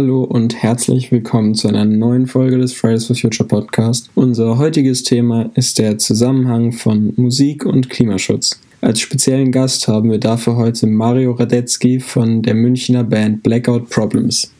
Hallo und herzlich willkommen zu einer neuen Folge des Fridays for Future Podcast. Unser heutiges Thema ist der Zusammenhang von Musik und Klimaschutz. Als speziellen Gast haben wir dafür heute Mario Radetzky von der Münchner Band Blackout Problems.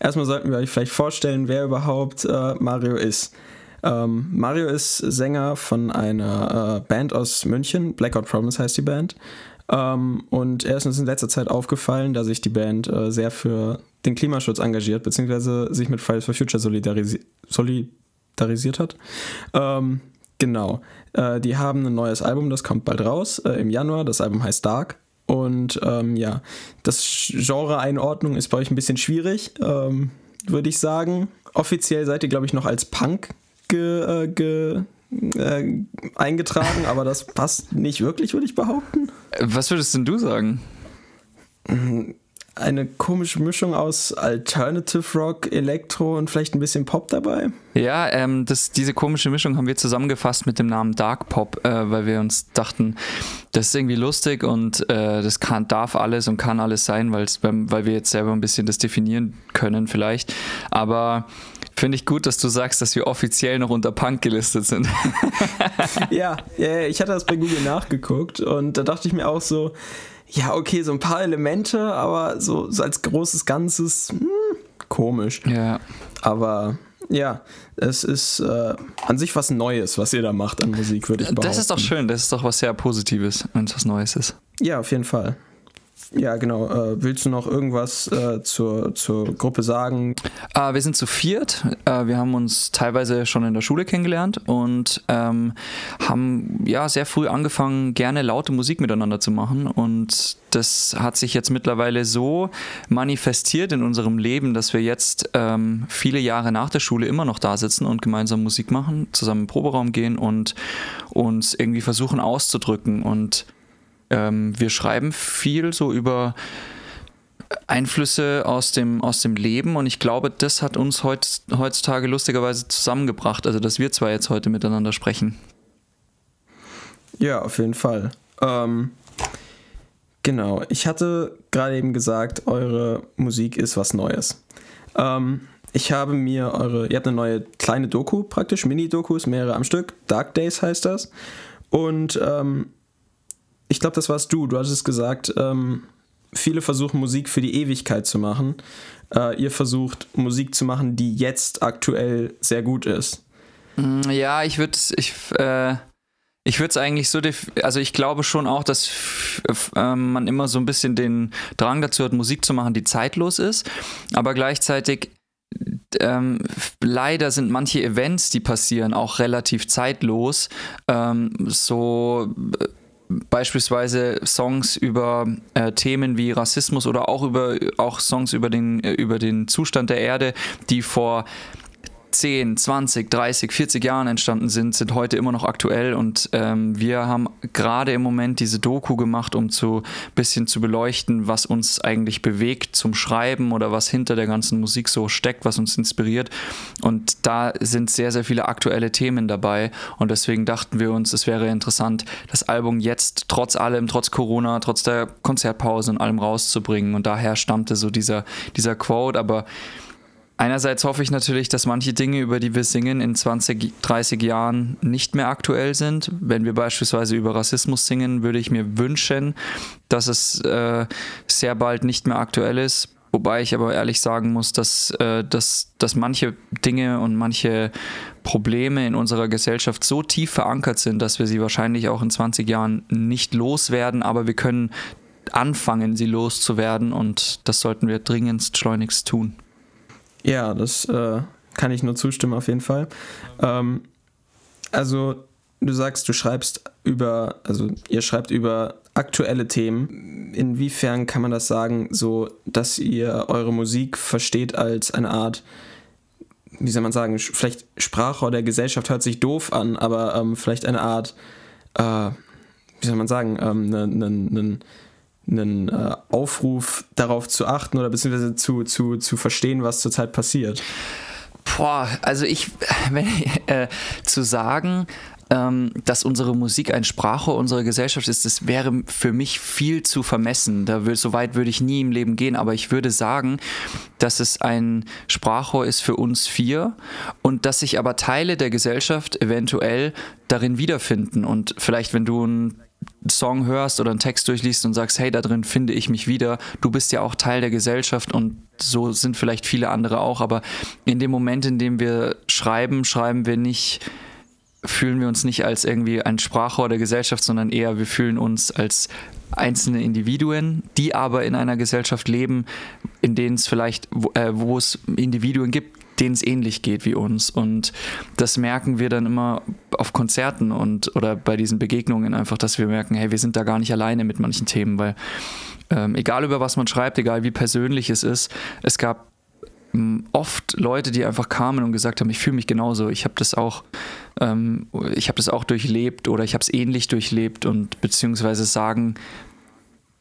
Erstmal sollten wir euch vielleicht vorstellen, wer überhaupt äh, Mario ist. Ähm, Mario ist Sänger von einer äh, Band aus München, Blackout Problems heißt die Band. Ähm, und er ist uns in letzter Zeit aufgefallen, dass sich die Band äh, sehr für den Klimaschutz engagiert, beziehungsweise sich mit Fridays for Future solidarisi solidarisiert hat. Ähm, genau. Äh, die haben ein neues Album, das kommt bald raus, äh, im Januar. Das Album heißt Dark. Und ähm, ja, das Genre-Einordnung ist bei euch ein bisschen schwierig, ähm, würde ich sagen. Offiziell seid ihr, glaube ich, noch als Punk ge, äh, ge, äh, eingetragen, aber das passt nicht wirklich, würde ich behaupten. Was würdest denn du sagen? Eine komische Mischung aus Alternative Rock, Elektro und vielleicht ein bisschen Pop dabei. Ja, ähm, das, diese komische Mischung haben wir zusammengefasst mit dem Namen Dark Pop, äh, weil wir uns dachten, das ist irgendwie lustig und äh, das kann, darf alles und kann alles sein, weil wir jetzt selber ein bisschen das definieren können vielleicht. Aber Finde ich gut, dass du sagst, dass wir offiziell noch unter Punk gelistet sind. ja, ich hatte das bei Google nachgeguckt und da dachte ich mir auch so, ja, okay, so ein paar Elemente, aber so, so als großes Ganzes, hm, komisch. Ja. Aber ja, es ist äh, an sich was Neues, was ihr da macht an Musik, würde ich behaupten. Das ist doch schön, das ist doch was sehr Positives, wenn es was Neues ist. Ja, auf jeden Fall. Ja, genau. Äh, willst du noch irgendwas äh, zur, zur Gruppe sagen? Äh, wir sind zu viert. Äh, wir haben uns teilweise schon in der Schule kennengelernt und ähm, haben ja sehr früh angefangen, gerne laute Musik miteinander zu machen. Und das hat sich jetzt mittlerweile so manifestiert in unserem Leben, dass wir jetzt ähm, viele Jahre nach der Schule immer noch da sitzen und gemeinsam Musik machen, zusammen im Proberaum gehen und uns irgendwie versuchen auszudrücken und ähm, wir schreiben viel so über Einflüsse aus dem, aus dem Leben und ich glaube, das hat uns heutz, heutzutage lustigerweise zusammengebracht, also dass wir zwei jetzt heute miteinander sprechen. Ja, auf jeden Fall. Ähm, genau, ich hatte gerade eben gesagt, eure Musik ist was Neues. Ähm, ich habe mir eure, ihr habt eine neue kleine Doku praktisch, Mini-Dokus, mehrere am Stück, Dark Days heißt das. Und ähm, ich glaube, das warst du. Du hattest gesagt, ähm, viele versuchen Musik für die Ewigkeit zu machen. Äh, ihr versucht Musik zu machen, die jetzt aktuell sehr gut ist. Mm, ja, ich würde ich, äh, ich würde es eigentlich so, also ich glaube schon auch, dass äh, man immer so ein bisschen den Drang dazu hat, Musik zu machen, die zeitlos ist, aber gleichzeitig ähm, leider sind manche Events, die passieren, auch relativ zeitlos. Ähm, so äh, beispielsweise Songs über äh, Themen wie Rassismus oder auch über auch Songs über den äh, über den Zustand der Erde, die vor 10, 20, 30, 40 Jahren entstanden sind, sind heute immer noch aktuell. Und ähm, wir haben gerade im Moment diese Doku gemacht, um zu bisschen zu beleuchten, was uns eigentlich bewegt zum Schreiben oder was hinter der ganzen Musik so steckt, was uns inspiriert. Und da sind sehr, sehr viele aktuelle Themen dabei. Und deswegen dachten wir uns, es wäre interessant, das Album jetzt trotz allem, trotz Corona, trotz der Konzertpause und allem rauszubringen. Und daher stammte so dieser, dieser Quote, aber Einerseits hoffe ich natürlich, dass manche Dinge, über die wir singen, in 20, 30 Jahren nicht mehr aktuell sind. Wenn wir beispielsweise über Rassismus singen, würde ich mir wünschen, dass es äh, sehr bald nicht mehr aktuell ist. Wobei ich aber ehrlich sagen muss, dass, äh, dass, dass manche Dinge und manche Probleme in unserer Gesellschaft so tief verankert sind, dass wir sie wahrscheinlich auch in 20 Jahren nicht loswerden, aber wir können anfangen, sie loszuwerden und das sollten wir dringendst schleunigst tun. Ja, das äh, kann ich nur zustimmen auf jeden Fall. Ähm, also du sagst, du schreibst über, also ihr schreibt über aktuelle Themen. Inwiefern kann man das sagen, so dass ihr eure Musik versteht als eine Art, wie soll man sagen, vielleicht Sprachrohr der Gesellschaft hört sich doof an, aber ähm, vielleicht eine Art, äh, wie soll man sagen, ähm, einen einen äh, Aufruf darauf zu achten oder beziehungsweise zu, zu, zu verstehen, was zurzeit passiert? Boah, also ich, wenn, äh, zu sagen, ähm, dass unsere Musik ein Sprachrohr unserer Gesellschaft ist, das wäre für mich viel zu vermessen. Da will, so weit würde ich nie im Leben gehen, aber ich würde sagen, dass es ein Sprachrohr ist für uns vier und dass sich aber Teile der Gesellschaft eventuell darin wiederfinden. Und vielleicht, wenn du einen Song hörst oder einen Text durchliest und sagst, hey, da drin finde ich mich wieder, du bist ja auch Teil der Gesellschaft und so sind vielleicht viele andere auch, aber in dem Moment, in dem wir schreiben, schreiben wir nicht fühlen wir uns nicht als irgendwie ein Sprachrohr der Gesellschaft, sondern eher wir fühlen uns als einzelne Individuen, die aber in einer Gesellschaft leben, in denen es vielleicht, wo, äh, wo es Individuen gibt, denen es ähnlich geht wie uns. Und das merken wir dann immer auf Konzerten und oder bei diesen Begegnungen einfach, dass wir merken, hey, wir sind da gar nicht alleine mit manchen Themen, weil ähm, egal über was man schreibt, egal wie persönlich es ist, es gab oft Leute, die einfach kamen und gesagt haben, ich fühle mich genauso, ich habe das auch, ähm, ich habe das auch durchlebt oder ich habe es ähnlich durchlebt und beziehungsweise sagen,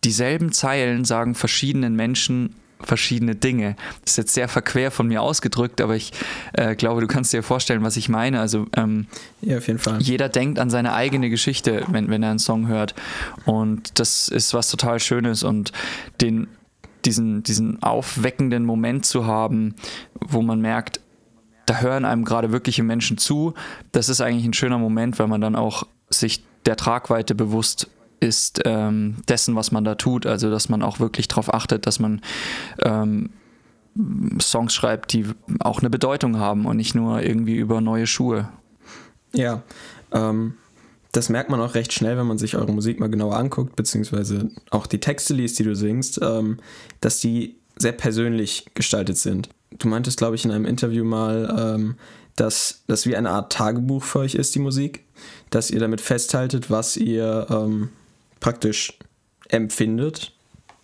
dieselben Zeilen sagen verschiedenen Menschen verschiedene Dinge. Das ist jetzt sehr verquer von mir ausgedrückt, aber ich äh, glaube, du kannst dir vorstellen, was ich meine. Also ähm, ja, auf jeden Fall. Jeder denkt an seine eigene Geschichte, wenn, wenn er einen Song hört. Und das ist was total Schönes und den diesen, diesen aufweckenden Moment zu haben, wo man merkt, da hören einem gerade wirkliche Menschen zu. Das ist eigentlich ein schöner Moment, weil man dann auch sich der Tragweite bewusst ist ähm, dessen, was man da tut. Also, dass man auch wirklich darauf achtet, dass man ähm, Songs schreibt, die auch eine Bedeutung haben und nicht nur irgendwie über neue Schuhe. Ja, ähm, das merkt man auch recht schnell, wenn man sich eure Musik mal genauer anguckt, beziehungsweise auch die Texte liest, die du singst, ähm, dass die sehr persönlich gestaltet sind. Du meintest, glaube ich, in einem Interview mal, ähm, dass das wie eine Art Tagebuch für euch ist, die Musik, dass ihr damit festhaltet, was ihr ähm, praktisch empfindet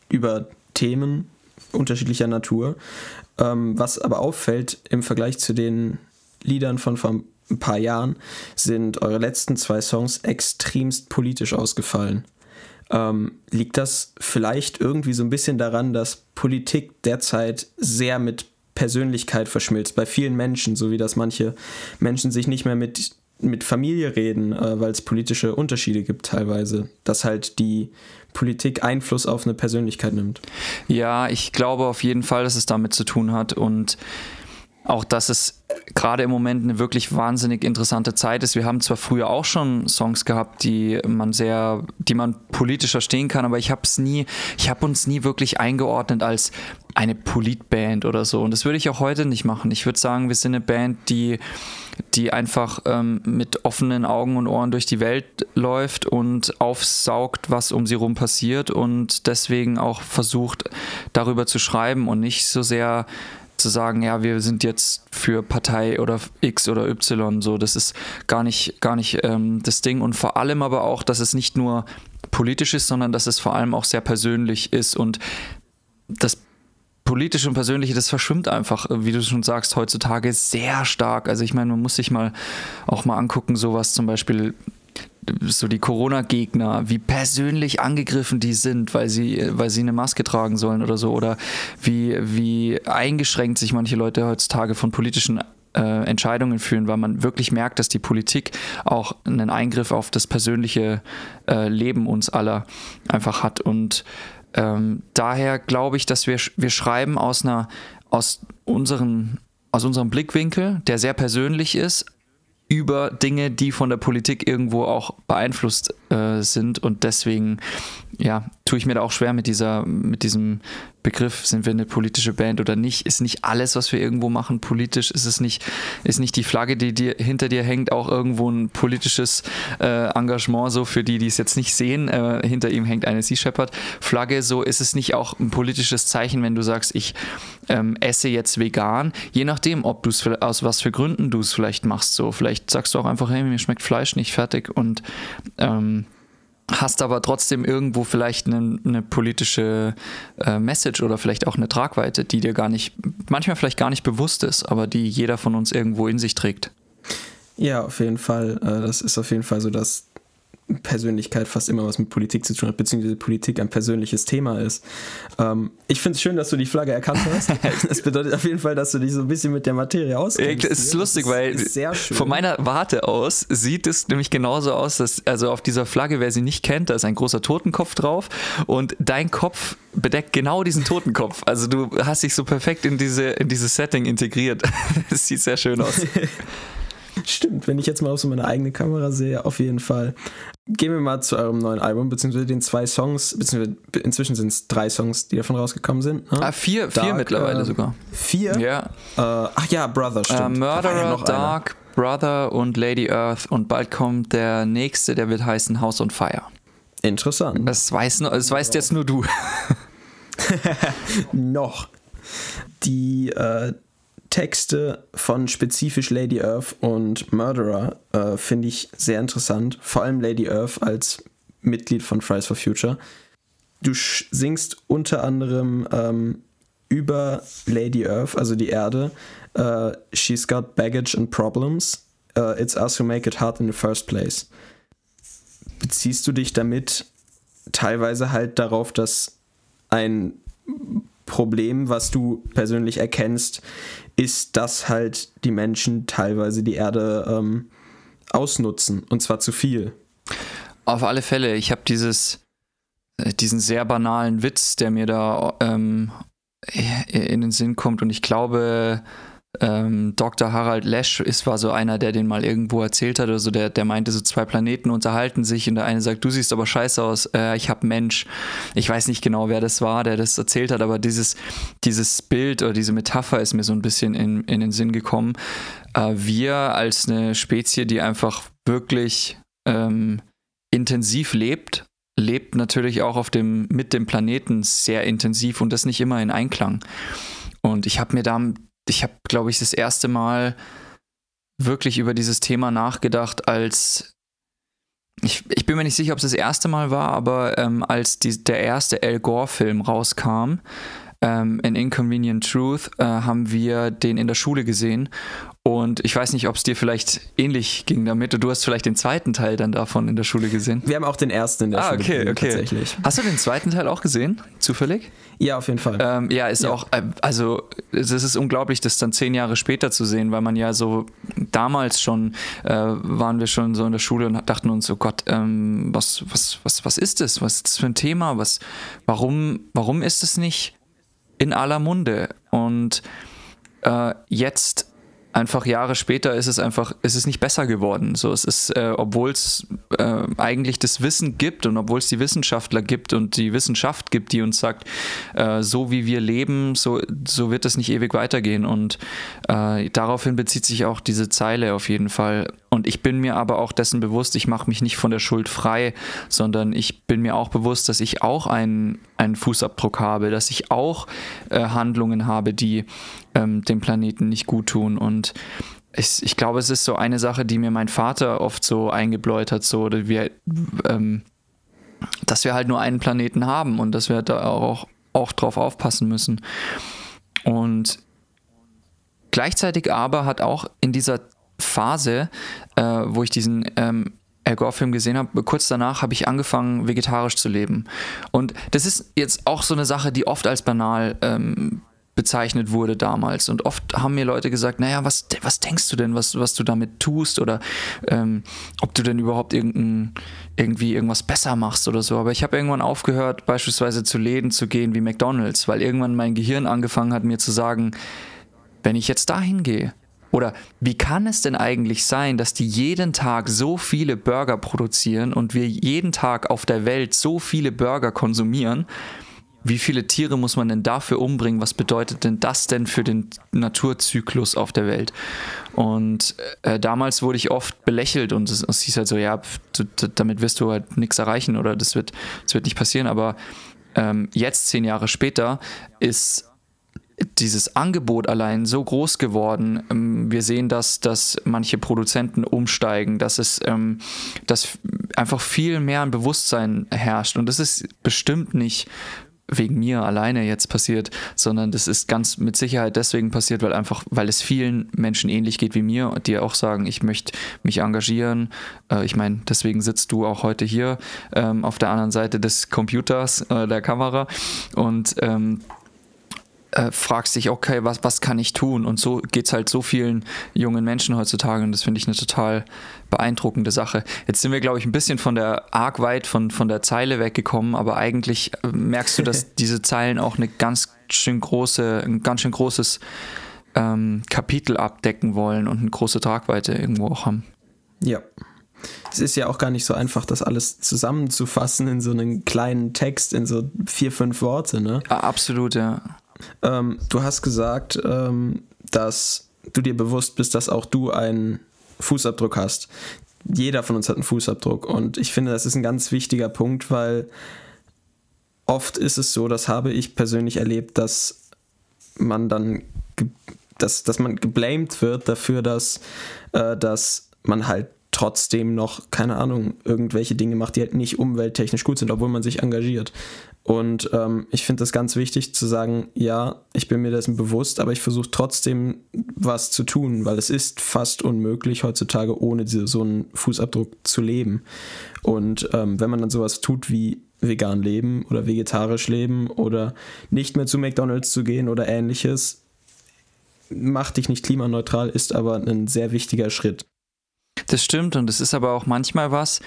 über Themen unterschiedlicher Natur. Ähm, was aber auffällt im Vergleich zu den Liedern von vor ein paar Jahren sind eure letzten zwei Songs extremst politisch ausgefallen. Ähm, liegt das vielleicht irgendwie so ein bisschen daran, dass Politik derzeit sehr mit Persönlichkeit verschmilzt bei vielen Menschen, so wie dass manche Menschen sich nicht mehr mit, mit Familie reden, äh, weil es politische Unterschiede gibt teilweise, dass halt die Politik Einfluss auf eine Persönlichkeit nimmt. Ja, ich glaube auf jeden Fall, dass es damit zu tun hat und auch, dass es gerade im Moment eine wirklich wahnsinnig interessante Zeit ist. Wir haben zwar früher auch schon Songs gehabt, die man sehr, die man politisch verstehen kann, aber ich habe es nie, ich habe uns nie wirklich eingeordnet als eine Politband oder so. Und das würde ich auch heute nicht machen. Ich würde sagen, wir sind eine Band, die, die einfach ähm, mit offenen Augen und Ohren durch die Welt läuft und aufsaugt, was um sie rum passiert und deswegen auch versucht, darüber zu schreiben und nicht so sehr zu sagen, ja, wir sind jetzt für Partei oder X oder Y, so, das ist gar nicht, gar nicht ähm, das Ding. Und vor allem aber auch, dass es nicht nur politisch ist, sondern dass es vor allem auch sehr persönlich ist und das Politische und Persönliche, das verschwimmt einfach, wie du schon sagst, heutzutage sehr stark. Also ich meine, man muss sich mal auch mal angucken, sowas zum Beispiel so die Corona-Gegner, wie persönlich angegriffen die sind, weil sie, weil sie eine Maske tragen sollen oder so, oder wie, wie eingeschränkt sich manche Leute heutzutage von politischen äh, Entscheidungen fühlen, weil man wirklich merkt, dass die Politik auch einen Eingriff auf das persönliche äh, Leben uns aller einfach hat. Und ähm, daher glaube ich, dass wir, wir schreiben aus einer, aus unseren aus unserem Blickwinkel, der sehr persönlich ist, über Dinge, die von der Politik irgendwo auch beeinflusst äh, sind. Und deswegen, ja, tue ich mir da auch schwer mit dieser, mit diesem Begriff, sind wir eine politische Band oder nicht, ist nicht alles, was wir irgendwo machen, politisch, ist es nicht, ist nicht die Flagge, die dir, hinter dir hängt, auch irgendwo ein politisches äh, Engagement, so für die, die es jetzt nicht sehen, äh, hinter ihm hängt eine Sea Shepherd Flagge, so ist es nicht auch ein politisches Zeichen, wenn du sagst, ich ähm, esse jetzt vegan, je nachdem, ob du es aus was für Gründen du es vielleicht machst, so vielleicht sagst du auch einfach, hey, mir schmeckt Fleisch nicht fertig und ähm, hast aber trotzdem irgendwo vielleicht eine, eine politische äh, Message oder vielleicht auch eine Tragweite, die dir gar nicht, manchmal vielleicht gar nicht bewusst ist, aber die jeder von uns irgendwo in sich trägt. Ja, auf jeden Fall. Äh, das ist auf jeden Fall so dass Persönlichkeit fast immer was mit Politik zu tun hat, beziehungsweise Politik ein persönliches Thema ist. Ähm, ich finde es schön, dass du die Flagge erkannt hast. Das bedeutet auf jeden Fall, dass du dich so ein bisschen mit der Materie auskennst. Es ist lustig, weil von meiner Warte aus sieht es nämlich genauso aus, dass also auf dieser Flagge, wer sie nicht kennt, da ist ein großer Totenkopf drauf und dein Kopf bedeckt genau diesen Totenkopf. Also du hast dich so perfekt in diese in dieses Setting integriert. Es sieht sehr schön aus. Stimmt, wenn ich jetzt mal auf so meine eigene Kamera sehe, auf jeden Fall. Gehen wir mal zu eurem neuen Album, beziehungsweise den zwei Songs, beziehungsweise inzwischen sind es drei Songs, die davon rausgekommen sind. Ne? Ah, vier, Dark, vier mittlerweile äh, sogar. Vier? Ja. Äh, ach ja, Brother, stimmt. Uh, Murderer, Dark, einer. Brother und Lady Earth und bald kommt der nächste, der wird heißen House on Fire. Interessant. Das, weiß, das weißt jetzt nur du. Noch. Die äh, Texte von spezifisch Lady Earth und Murderer äh, finde ich sehr interessant. Vor allem Lady Earth als Mitglied von Fridays for Future. Du singst unter anderem ähm, über Lady Earth, also die Erde. Uh, she's got baggage and problems. Uh, it's us who make it hard in the first place. Beziehst du dich damit teilweise halt darauf, dass ein Problem, was du persönlich erkennst, ist, dass halt die Menschen teilweise die Erde ähm, ausnutzen und zwar zu viel. Auf alle Fälle. Ich habe dieses, äh, diesen sehr banalen Witz, der mir da ähm, in den Sinn kommt und ich glaube, ähm, Dr. Harald Lesch ist, war so einer, der den mal irgendwo erzählt hat oder so, der, der meinte, so zwei Planeten unterhalten sich und der eine sagt, du siehst aber scheiße aus, äh, ich hab Mensch. Ich weiß nicht genau, wer das war, der das erzählt hat, aber dieses, dieses Bild oder diese Metapher ist mir so ein bisschen in, in den Sinn gekommen. Äh, wir als eine Spezie, die einfach wirklich ähm, intensiv lebt, lebt natürlich auch auf dem, mit dem Planeten sehr intensiv und das nicht immer in Einklang. Und ich habe mir da ich habe, glaube ich, das erste Mal wirklich über dieses Thema nachgedacht, als ich, ich bin mir nicht sicher, ob es das erste Mal war, aber ähm, als die, der erste Al Gore-Film rauskam, ähm, in Inconvenient Truth, äh, haben wir den in der Schule gesehen und ich weiß nicht, ob es dir vielleicht ähnlich ging damit. Du hast vielleicht den zweiten Teil dann davon in der Schule gesehen. Wir haben auch den ersten in der ah, Schule okay, gesehen, okay. tatsächlich. Hast du den zweiten Teil auch gesehen? Zufällig? Ja, auf jeden Fall. Ähm, ja, ist ja. auch, äh, also es ist unglaublich, das dann zehn Jahre später zu sehen, weil man ja so damals schon äh, waren wir schon so in der Schule und dachten uns, oh Gott, ähm, was, was, was, was ist das? Was ist das für ein Thema? Was, warum, warum ist es nicht in aller Munde? Und äh, jetzt einfach Jahre später ist es einfach, ist es nicht besser geworden. So, es ist, äh, obwohl es äh, eigentlich das Wissen gibt und obwohl es die Wissenschaftler gibt und die Wissenschaft gibt, die uns sagt, äh, so wie wir leben, so, so wird es nicht ewig weitergehen. Und äh, daraufhin bezieht sich auch diese Zeile auf jeden Fall. Und ich bin mir aber auch dessen bewusst, ich mache mich nicht von der Schuld frei, sondern ich bin mir auch bewusst, dass ich auch einen, einen Fußabdruck habe, dass ich auch äh, Handlungen habe, die ähm, dem Planeten nicht gut tun. Und ich, ich, glaube, es ist so eine Sache, die mir mein Vater oft so eingebläut hat, so, dass wir, ähm, dass wir halt nur einen Planeten haben und dass wir da auch, auch drauf aufpassen müssen. Und gleichzeitig aber hat auch in dieser Phase, äh, wo ich diesen ähm, Al Gore-Film gesehen habe, kurz danach habe ich angefangen, vegetarisch zu leben. Und das ist jetzt auch so eine Sache, die oft als banal ähm, bezeichnet wurde damals. Und oft haben mir Leute gesagt, naja, was, was denkst du denn, was, was du damit tust oder ähm, ob du denn überhaupt irgendein, irgendwie irgendwas besser machst oder so. Aber ich habe irgendwann aufgehört, beispielsweise zu Läden zu gehen wie McDonald's, weil irgendwann mein Gehirn angefangen hat, mir zu sagen, wenn ich jetzt dahin gehe, oder wie kann es denn eigentlich sein, dass die jeden Tag so viele Burger produzieren und wir jeden Tag auf der Welt so viele Burger konsumieren wie viele Tiere muss man denn dafür umbringen? Was bedeutet denn das denn für den Naturzyklus auf der Welt? Und äh, damals wurde ich oft belächelt und es, es hieß halt so, ja, damit wirst du halt nichts erreichen oder das wird, das wird nicht passieren. Aber ähm, jetzt, zehn Jahre später, ist dieses Angebot allein so groß geworden. Ähm, wir sehen, dass, dass manche Produzenten umsteigen, dass es, ähm, dass einfach viel mehr ein Bewusstsein herrscht. Und das ist bestimmt nicht wegen mir alleine jetzt passiert, sondern das ist ganz mit Sicherheit deswegen passiert, weil einfach, weil es vielen Menschen ähnlich geht wie mir, die auch sagen, ich möchte mich engagieren. Äh, ich meine, deswegen sitzt du auch heute hier ähm, auf der anderen Seite des Computers, äh, der Kamera und ähm, äh, fragst dich, okay, was, was kann ich tun? Und so geht es halt so vielen jungen Menschen heutzutage und das finde ich eine total beeindruckende Sache. Jetzt sind wir, glaube ich, ein bisschen von der arg weit von, von der Zeile weggekommen, aber eigentlich äh, merkst du, dass diese Zeilen auch eine ganz schön große, ein ganz schön großes ähm, Kapitel abdecken wollen und eine große Tragweite irgendwo auch haben. Ja. Es ist ja auch gar nicht so einfach, das alles zusammenzufassen in so einen kleinen Text, in so vier, fünf Worte, ne? Ja, absolut, ja. Ähm, du hast gesagt, ähm, dass du dir bewusst bist, dass auch du einen Fußabdruck hast. Jeder von uns hat einen Fußabdruck und ich finde, das ist ein ganz wichtiger Punkt, weil oft ist es so, das habe ich persönlich erlebt, dass man dann, dass, dass man geblamed wird dafür, dass, äh, dass man halt trotzdem noch, keine Ahnung, irgendwelche Dinge macht, die halt nicht umwelttechnisch gut sind, obwohl man sich engagiert. Und ähm, ich finde das ganz wichtig zu sagen, ja, ich bin mir dessen bewusst, aber ich versuche trotzdem was zu tun, weil es ist fast unmöglich heutzutage ohne diese, so einen Fußabdruck zu leben. Und ähm, wenn man dann sowas tut wie vegan leben oder vegetarisch leben oder nicht mehr zu McDonald's zu gehen oder ähnliches, macht dich nicht klimaneutral, ist aber ein sehr wichtiger Schritt. Das stimmt und es ist aber auch manchmal was,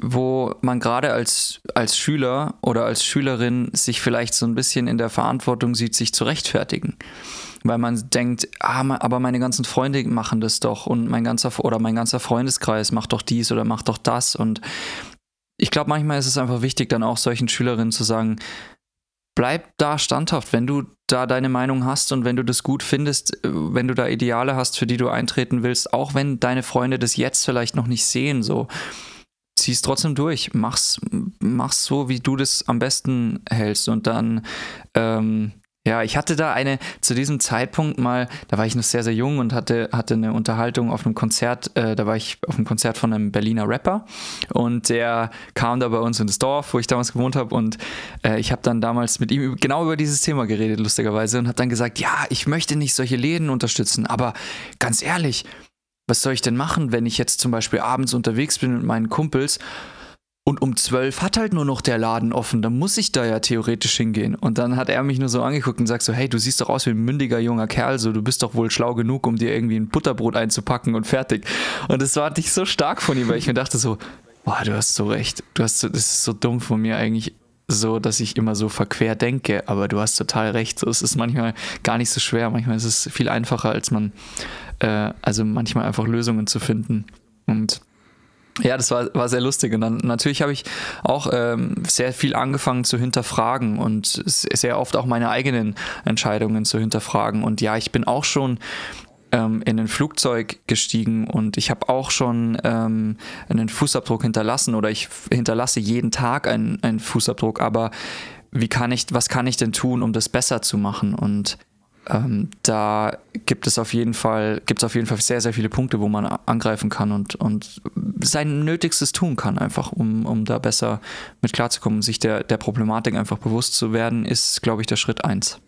wo man gerade als, als Schüler oder als Schülerin sich vielleicht so ein bisschen in der Verantwortung sieht, sich zu rechtfertigen. Weil man denkt, ah, aber meine ganzen Freunde machen das doch und mein ganzer oder mein ganzer Freundeskreis macht doch dies oder macht doch das. Und ich glaube, manchmal ist es einfach wichtig, dann auch solchen Schülerinnen zu sagen, bleib da standhaft, wenn du da deine Meinung hast und wenn du das gut findest, äh, wenn du da Ideale hast, für die du eintreten willst, auch wenn deine Freunde das jetzt vielleicht noch nicht sehen, so zieh's trotzdem durch, mach's, mach's so, wie du das am besten hältst. Und dann, ähm, ja, ich hatte da eine, zu diesem Zeitpunkt mal, da war ich noch sehr, sehr jung und hatte, hatte eine Unterhaltung auf einem Konzert, äh, da war ich auf einem Konzert von einem Berliner Rapper und der kam da bei uns ins Dorf, wo ich damals gewohnt habe und äh, ich habe dann damals mit ihm genau über dieses Thema geredet, lustigerweise, und habe dann gesagt, ja, ich möchte nicht solche Läden unterstützen, aber ganz ehrlich, was soll ich denn machen, wenn ich jetzt zum Beispiel abends unterwegs bin mit meinen Kumpels und um zwölf hat halt nur noch der Laden offen, dann muss ich da ja theoretisch hingehen. Und dann hat er mich nur so angeguckt und sagt so, hey, du siehst doch aus wie ein mündiger junger Kerl, so du bist doch wohl schlau genug, um dir irgendwie ein Butterbrot einzupacken und fertig. Und das war nicht so stark von ihm, weil ich mir dachte so, boah, du hast so recht, du hast so, das ist so dumm von mir eigentlich so, dass ich immer so verquer denke, aber du hast total recht. So, es ist manchmal gar nicht so schwer, manchmal ist es viel einfacher, als man äh, also manchmal einfach Lösungen zu finden. Und ja, das war, war sehr lustig. Und dann natürlich habe ich auch ähm, sehr viel angefangen zu hinterfragen und sehr oft auch meine eigenen Entscheidungen zu hinterfragen. Und ja, ich bin auch schon ähm, in ein Flugzeug gestiegen und ich habe auch schon ähm, einen Fußabdruck hinterlassen oder ich hinterlasse jeden Tag einen, einen Fußabdruck. Aber wie kann ich, was kann ich denn tun, um das besser zu machen? Und ähm, da gibt es auf jeden Fall, gibt es auf jeden Fall sehr, sehr viele Punkte, wo man angreifen kann und, und sein Nötigstes tun kann, einfach, um, um da besser mit klarzukommen, sich der, der Problematik einfach bewusst zu werden, ist, glaube ich, der Schritt eins.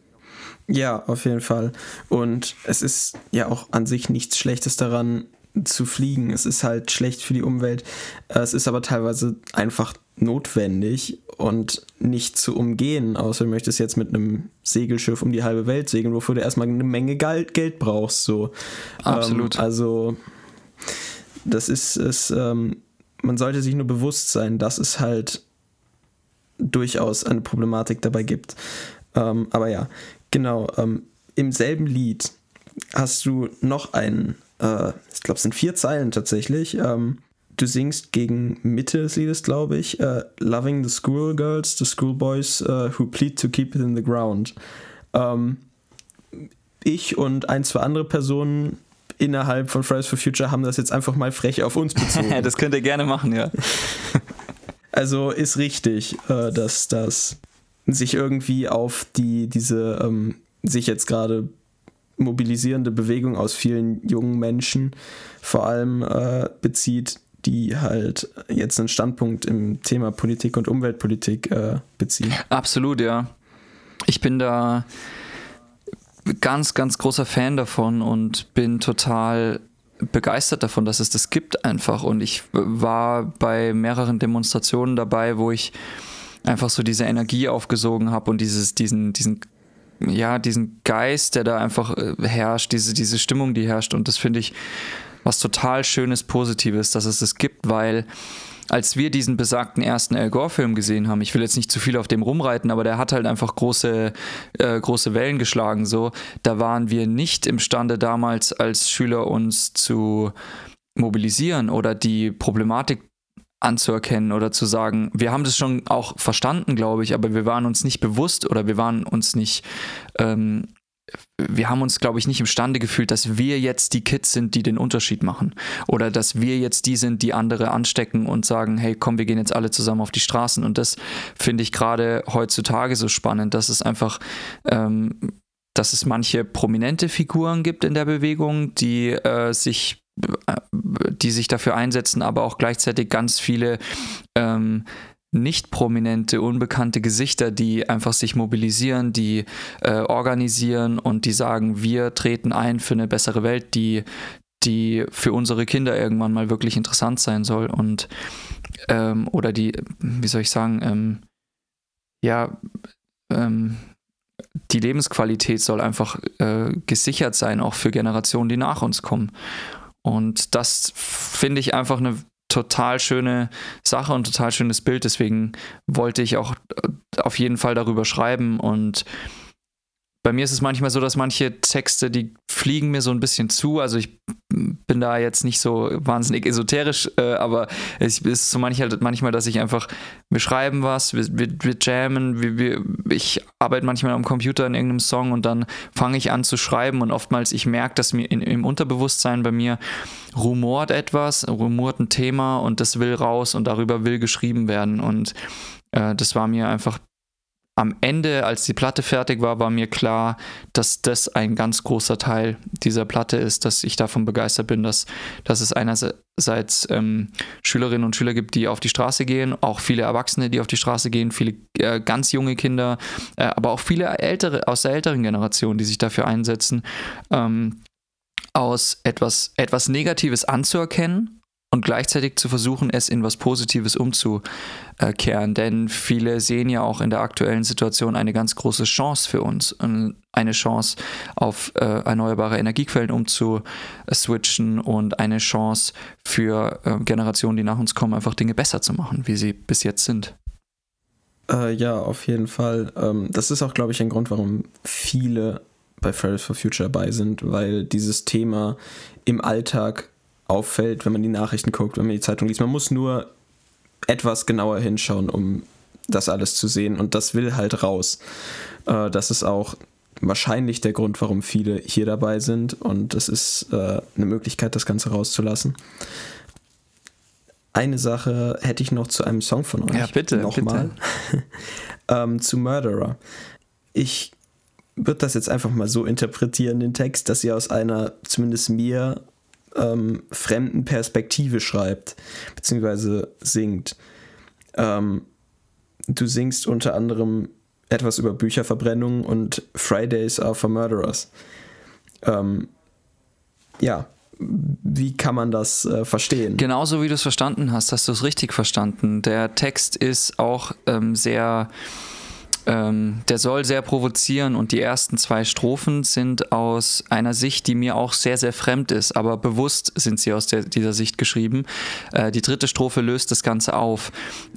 Ja, auf jeden Fall. Und es ist ja auch an sich nichts Schlechtes daran, zu fliegen. Es ist halt schlecht für die Umwelt. Es ist aber teilweise einfach notwendig und nicht zu umgehen, außer du möchtest jetzt mit einem Segelschiff um die halbe Welt segeln, wofür du erstmal eine Menge Geld, brauchst. So. Absolut. Ähm, also das ist es, ähm, man sollte sich nur bewusst sein, dass es halt durchaus eine Problematik dabei gibt. Ähm, aber ja, genau, ähm, im selben Lied hast du noch einen, äh, ich glaube es sind vier Zeilen tatsächlich, ähm, du singst gegen Mitte des Liedes, glaube ich, uh, Loving the Schoolgirls, the Schoolboys uh, who plead to keep it in the ground. Ähm, ich und ein, zwei andere Personen innerhalb von Fridays for Future haben das jetzt einfach mal frech auf uns bezogen. das könnt ihr gerne machen, ja. also ist richtig, äh, dass das sich irgendwie auf die, diese ähm, sich jetzt gerade mobilisierende Bewegung aus vielen jungen Menschen vor allem äh, bezieht, die halt jetzt einen Standpunkt im Thema Politik und Umweltpolitik äh, beziehen. Absolut, ja. Ich bin da ganz, ganz großer Fan davon und bin total begeistert davon, dass es das gibt einfach. Und ich war bei mehreren Demonstrationen dabei, wo ich einfach so diese Energie aufgesogen habe und dieses, diesen, diesen, ja, diesen Geist, der da einfach äh, herrscht, diese, diese Stimmung, die herrscht. Und das finde ich was total Schönes, Positives, dass es das gibt, weil als wir diesen besagten ersten Al Gore-Film gesehen haben, ich will jetzt nicht zu viel auf dem rumreiten, aber der hat halt einfach große, äh, große Wellen geschlagen. So, da waren wir nicht imstande damals als Schüler uns zu mobilisieren oder die Problematik anzuerkennen oder zu sagen, wir haben das schon auch verstanden, glaube ich, aber wir waren uns nicht bewusst oder wir waren uns nicht ähm, wir haben uns, glaube ich, nicht imstande gefühlt, dass wir jetzt die Kids sind, die den Unterschied machen. Oder dass wir jetzt die sind, die andere anstecken und sagen, hey, komm, wir gehen jetzt alle zusammen auf die Straßen. Und das finde ich gerade heutzutage so spannend, dass es einfach, ähm, dass es manche prominente Figuren gibt in der Bewegung, die äh, sich äh, die sich dafür einsetzen, aber auch gleichzeitig ganz viele ähm, nicht prominente, unbekannte Gesichter, die einfach sich mobilisieren, die äh, organisieren und die sagen, wir treten ein für eine bessere Welt, die, die für unsere Kinder irgendwann mal wirklich interessant sein soll und ähm, oder die, wie soll ich sagen, ähm, ja, ähm, die Lebensqualität soll einfach äh, gesichert sein, auch für Generationen, die nach uns kommen. Und das finde ich einfach eine total schöne Sache und total schönes Bild. Deswegen wollte ich auch äh, auf jeden Fall darüber schreiben und bei mir ist es manchmal so, dass manche Texte, die fliegen mir so ein bisschen zu. Also ich bin da jetzt nicht so wahnsinnig esoterisch, äh, aber es ist so manchmal, manchmal, dass ich einfach, wir schreiben was, wir, wir, wir jammen, wir, wir, ich arbeite manchmal am Computer in irgendeinem Song und dann fange ich an zu schreiben und oftmals ich merke, dass mir in, im Unterbewusstsein bei mir rumort etwas, rumort ein Thema und das will raus und darüber will geschrieben werden und äh, das war mir einfach am Ende, als die Platte fertig war, war mir klar, dass das ein ganz großer Teil dieser Platte ist, dass ich davon begeistert bin, dass, dass es einerseits ähm, Schülerinnen und Schüler gibt, die auf die Straße gehen, auch viele Erwachsene, die auf die Straße gehen, viele äh, ganz junge Kinder, äh, aber auch viele ältere aus der älteren Generation, die sich dafür einsetzen, ähm, aus etwas, etwas Negatives anzuerkennen und gleichzeitig zu versuchen, es in was Positives umzukehren. Denn viele sehen ja auch in der aktuellen Situation eine ganz große Chance für uns. Eine Chance auf äh, erneuerbare Energiequellen umzuswitchen und eine Chance für äh, Generationen, die nach uns kommen, einfach Dinge besser zu machen, wie sie bis jetzt sind. Äh, ja, auf jeden Fall. Ähm, das ist auch, glaube ich, ein Grund, warum viele bei Fridays for Future dabei sind, weil dieses Thema im Alltag auffällt, wenn man die Nachrichten guckt, wenn man die Zeitung liest. Man muss nur etwas genauer hinschauen, um das alles zu sehen. Und das will halt raus. Äh, das ist auch wahrscheinlich der Grund, warum viele hier dabei sind. Und es ist äh, eine Möglichkeit, das Ganze rauszulassen. Eine Sache hätte ich noch zu einem Song von euch. Ja, bitte. Nochmal. ähm, zu Murderer. Ich würde das jetzt einfach mal so interpretieren, den Text, dass ihr aus einer zumindest mir ähm, fremden Perspektive schreibt, beziehungsweise singt. Ähm, du singst unter anderem etwas über Bücherverbrennung und Fridays are for Murderers. Ähm, ja, wie kann man das äh, verstehen? Genauso wie du es verstanden hast, hast du es richtig verstanden. Der Text ist auch ähm, sehr ähm, der soll sehr provozieren und die ersten zwei Strophen sind aus einer Sicht, die mir auch sehr, sehr fremd ist, aber bewusst sind sie aus der, dieser Sicht geschrieben. Äh, die dritte Strophe löst das Ganze auf.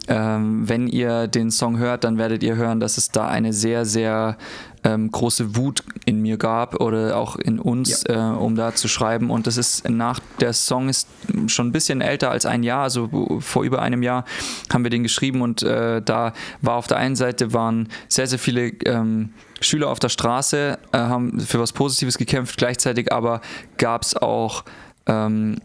Ähm, wenn ihr den Song hört, dann werdet ihr hören, dass es da eine sehr, sehr ähm, große Wut in mir gab oder auch in uns, ja. äh, um da zu schreiben. Und das ist nach, der Song ist schon ein bisschen älter als ein Jahr, also vor über einem Jahr haben wir den geschrieben und äh, da war auf der einen Seite waren sehr, sehr viele ähm, Schüler auf der Straße, äh, haben für was Positives gekämpft, gleichzeitig aber gab es auch ähm,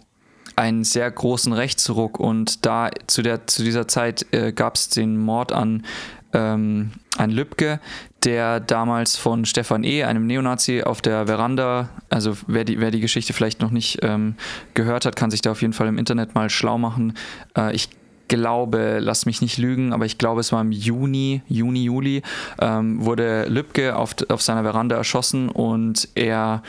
einen sehr großen Rechtsruck und da zu, der, zu dieser Zeit äh, gab es den Mord an ähm, ein Lübcke, der damals von Stefan E., einem Neonazi, auf der Veranda, also wer die, wer die Geschichte vielleicht noch nicht ähm, gehört hat, kann sich da auf jeden Fall im Internet mal schlau machen. Äh, ich glaube, lass mich nicht lügen, aber ich glaube, es war im Juni, Juni, Juli, ähm, wurde Lübcke auf, auf seiner Veranda erschossen und er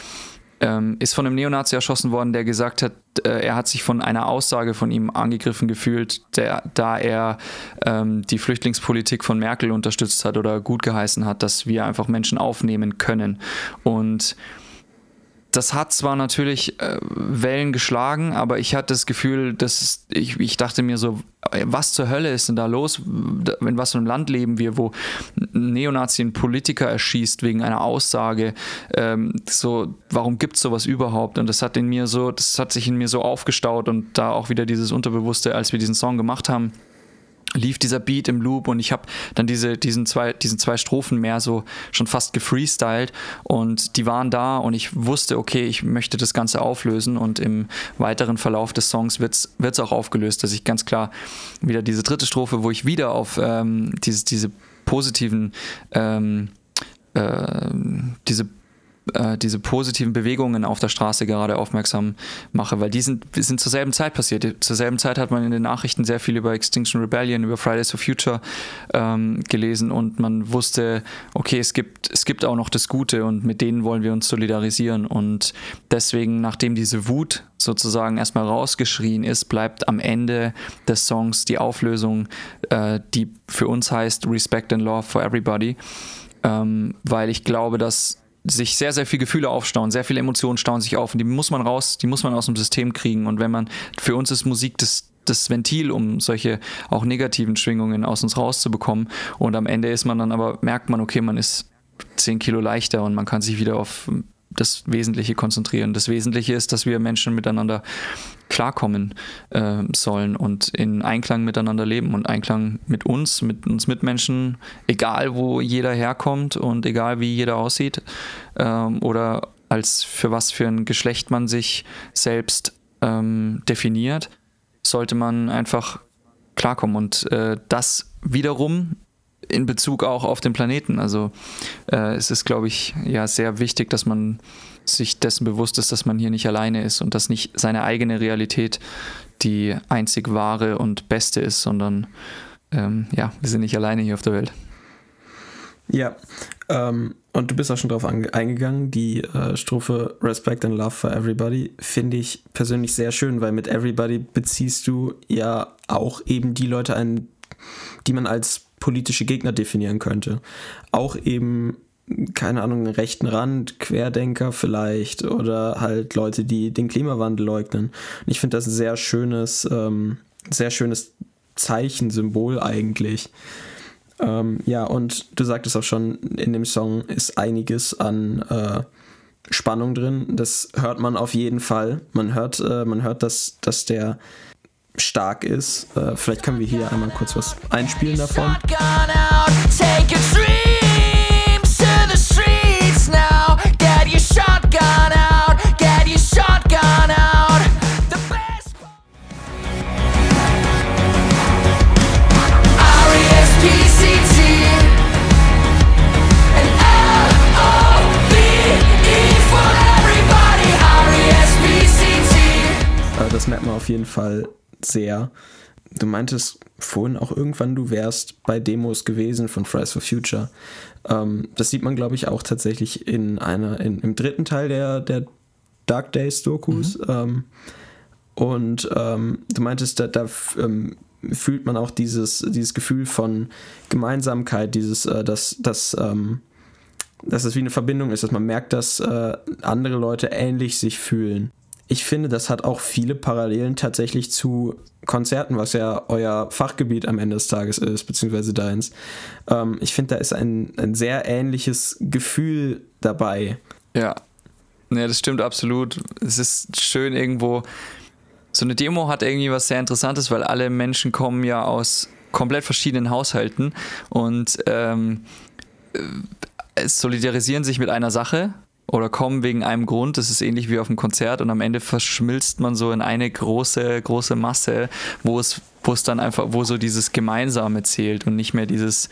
ähm, ist von einem Neonazi erschossen worden, der gesagt hat, äh, er hat sich von einer Aussage von ihm angegriffen gefühlt, der, da er ähm, die Flüchtlingspolitik von Merkel unterstützt hat oder gut geheißen hat, dass wir einfach Menschen aufnehmen können. Und das hat zwar natürlich äh, Wellen geschlagen, aber ich hatte das Gefühl, dass ich, ich dachte mir so, was zur Hölle ist denn da los? In was für einem Land leben wir, wo ein Neonazi einen Politiker erschießt wegen einer Aussage? Ähm, so, warum gibt es sowas überhaupt? Und das hat in mir so, das hat sich in mir so aufgestaut und da auch wieder dieses Unterbewusste, als wir diesen Song gemacht haben, lief dieser Beat im Loop und ich habe dann diese, diesen, zwei, diesen zwei Strophen mehr so schon fast gefreestylt und die waren da und ich wusste, okay, ich möchte das Ganze auflösen und im weiteren Verlauf des Songs wird es auch aufgelöst, dass ich ganz klar wieder diese dritte Strophe, wo ich wieder auf ähm, dieses, diese positiven ähm, äh, diese äh, diese positiven Bewegungen auf der Straße gerade aufmerksam mache, weil die sind, sind zur selben Zeit passiert. Zur selben Zeit hat man in den Nachrichten sehr viel über Extinction Rebellion, über Fridays for Future ähm, gelesen und man wusste, okay, es gibt, es gibt auch noch das Gute und mit denen wollen wir uns solidarisieren. Und deswegen, nachdem diese Wut sozusagen erstmal rausgeschrien ist, bleibt am Ende des Songs die Auflösung, äh, die für uns heißt Respect and Love for Everybody. Ähm, weil ich glaube, dass sich sehr, sehr viele Gefühle aufstauen, sehr viele Emotionen stauen sich auf und die muss man raus, die muss man aus dem System kriegen. Und wenn man, für uns ist Musik das, das Ventil, um solche auch negativen Schwingungen aus uns rauszubekommen. Und am Ende ist man dann aber, merkt man, okay, man ist 10 Kilo leichter und man kann sich wieder auf das Wesentliche konzentrieren. Das Wesentliche ist, dass wir Menschen miteinander klarkommen äh, sollen und in Einklang miteinander leben und Einklang mit uns, mit uns Mitmenschen, egal wo jeder herkommt und egal wie jeder aussieht ähm, oder als für was für ein Geschlecht man sich selbst ähm, definiert, sollte man einfach klarkommen und äh, das wiederum in Bezug auch auf den Planeten. Also äh, es ist, glaube ich, ja sehr wichtig, dass man sich dessen bewusst ist, dass man hier nicht alleine ist und dass nicht seine eigene Realität die einzig wahre und beste ist, sondern ähm, ja, wir sind nicht alleine hier auf der Welt. Ja, ähm, und du bist auch schon darauf eingegangen, die äh, Strophe Respect and Love for Everybody finde ich persönlich sehr schön, weil mit Everybody beziehst du ja auch eben die Leute ein, die man als politische Gegner definieren könnte. Auch eben, keine Ahnung, rechten Rand, Querdenker vielleicht oder halt Leute, die den Klimawandel leugnen. Und ich finde das ein sehr schönes, ähm, sehr schönes Zeichen, Symbol eigentlich. Ähm, ja, und du sagtest auch schon, in dem Song ist einiges an äh, Spannung drin. Das hört man auf jeden Fall. Man hört, äh, man hört, dass, dass der stark ist. Äh, vielleicht können wir hier einmal kurz was einspielen davon. Äh, auf jeden Fall sehr. Du meintest vorhin auch irgendwann, du wärst bei Demos gewesen von Fridays for Future. Ähm, das sieht man, glaube ich, auch tatsächlich in einer, in, im dritten Teil der, der Dark Days Dokus. Mhm. Ähm, und ähm, du meintest, da, da ähm, fühlt man auch dieses, dieses Gefühl von Gemeinsamkeit, dieses, äh, dass, dass, ähm, dass es wie eine Verbindung ist, dass man merkt, dass äh, andere Leute ähnlich sich fühlen ich finde, das hat auch viele Parallelen tatsächlich zu Konzerten, was ja euer Fachgebiet am Ende des Tages ist, beziehungsweise deins. Ähm, ich finde, da ist ein, ein sehr ähnliches Gefühl dabei. Ja. Ja, das stimmt absolut. Es ist schön irgendwo. So eine Demo hat irgendwie was sehr Interessantes, weil alle Menschen kommen ja aus komplett verschiedenen Haushalten und ähm, äh, solidarisieren sich mit einer Sache oder kommen wegen einem Grund. Das ist ähnlich wie auf einem Konzert und am Ende verschmilzt man so in eine große, große Masse, wo es, wo es dann einfach, wo so dieses Gemeinsame zählt und nicht mehr dieses